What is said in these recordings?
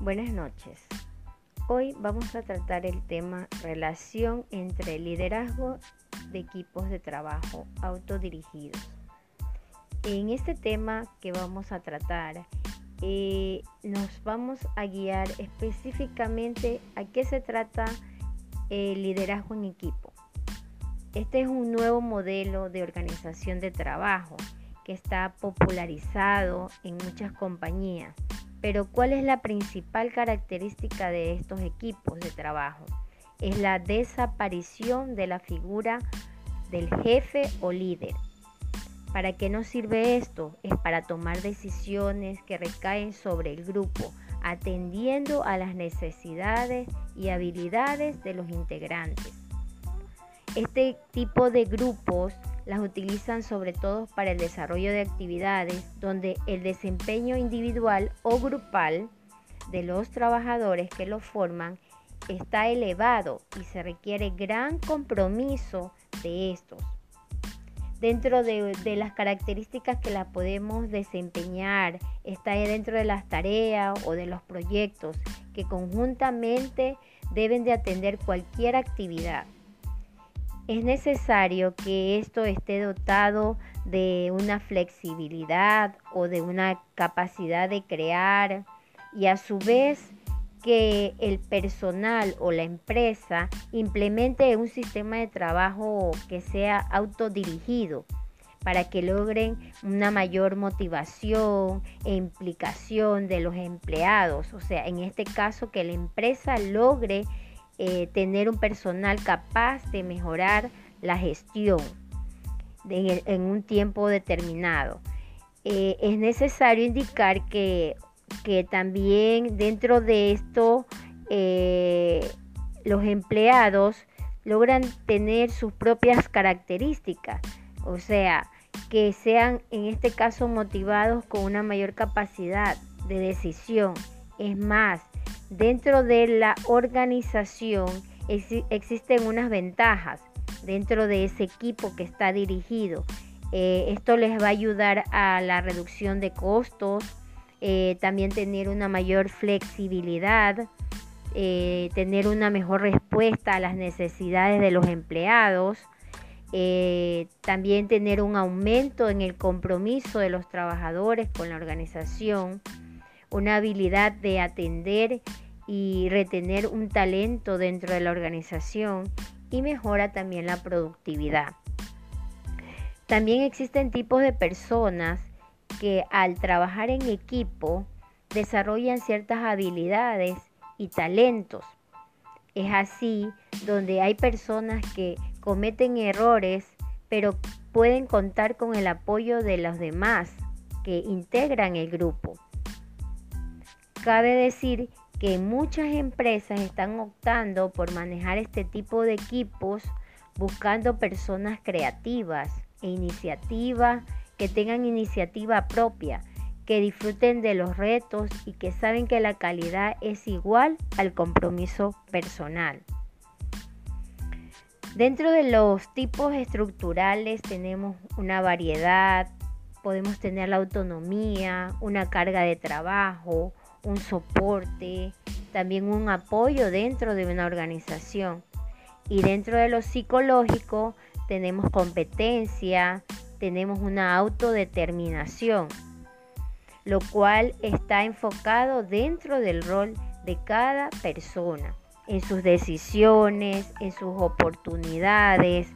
Buenas noches. Hoy vamos a tratar el tema relación entre liderazgo de equipos de trabajo autodirigidos. En este tema que vamos a tratar, eh, nos vamos a guiar específicamente a qué se trata el liderazgo en equipo. Este es un nuevo modelo de organización de trabajo que está popularizado en muchas compañías pero ¿cuál es la principal característica de estos equipos de trabajo? Es la desaparición de la figura del jefe o líder. ¿Para qué nos sirve esto? Es para tomar decisiones que recaen sobre el grupo, atendiendo a las necesidades y habilidades de los integrantes. Este tipo de grupos las utilizan sobre todo para el desarrollo de actividades donde el desempeño individual o grupal de los trabajadores que lo forman está elevado y se requiere gran compromiso de estos. Dentro de, las características que la podemos desempeñar, está dentro de las tareas o de los proyectos que conjuntamente deben de atender cualquier actividad es necesario que esto esté dotado de una flexibilidad o de una capacidad de crear y a su vez que el personal o la empresa implemente un sistema de trabajo que sea autodirigido para que logren una mayor motivación e implicación de los empleados. O sea, en este caso que la empresa logre eh, tener un personal capaz de mejorar la gestión en, un tiempo determinado. Eh, es necesario indicar que, también dentro de esto eh, los empleados logran tener sus propias características, o sea, que sean en este caso motivados con una mayor capacidad de decisión. Es más, Dentro de la organización existen unas ventajas dentro de ese equipo que está dirigido. Eh, esto les va a ayudar a la reducción de costos, eh, también tener una mayor flexibilidad, eh, tener una mejor respuesta a las necesidades de los empleados, también tener un aumento en el compromiso de los trabajadores con la organización una habilidad de atender y retener un talento dentro de la organización y mejora también la productividad. También existen tipos de personas que al trabajar en equipo desarrollan ciertas habilidades y talentos. Es así donde hay personas que cometen errores, pero pueden contar con el apoyo de los demás que integran el grupo. Cabe decir que muchas empresas están optando por manejar este tipo de equipos buscando personas creativas e iniciativas que tengan iniciativa propia, que disfruten de los retos y que saben que la calidad es igual al compromiso personal. Dentro de los tipos estructurales tenemos una variedad, podemos tener la autonomía, una carga de trabajo, un soporte, también un apoyo dentro de una organización. Y dentro de lo psicológico tenemos competencia, tenemos una autodeterminación, lo cual está enfocado dentro del rol de cada persona, en sus decisiones, en sus oportunidades,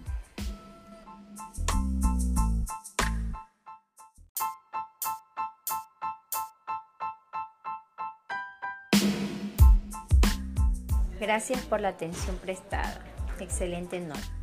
Gracias por la atención prestada. Excelente noche.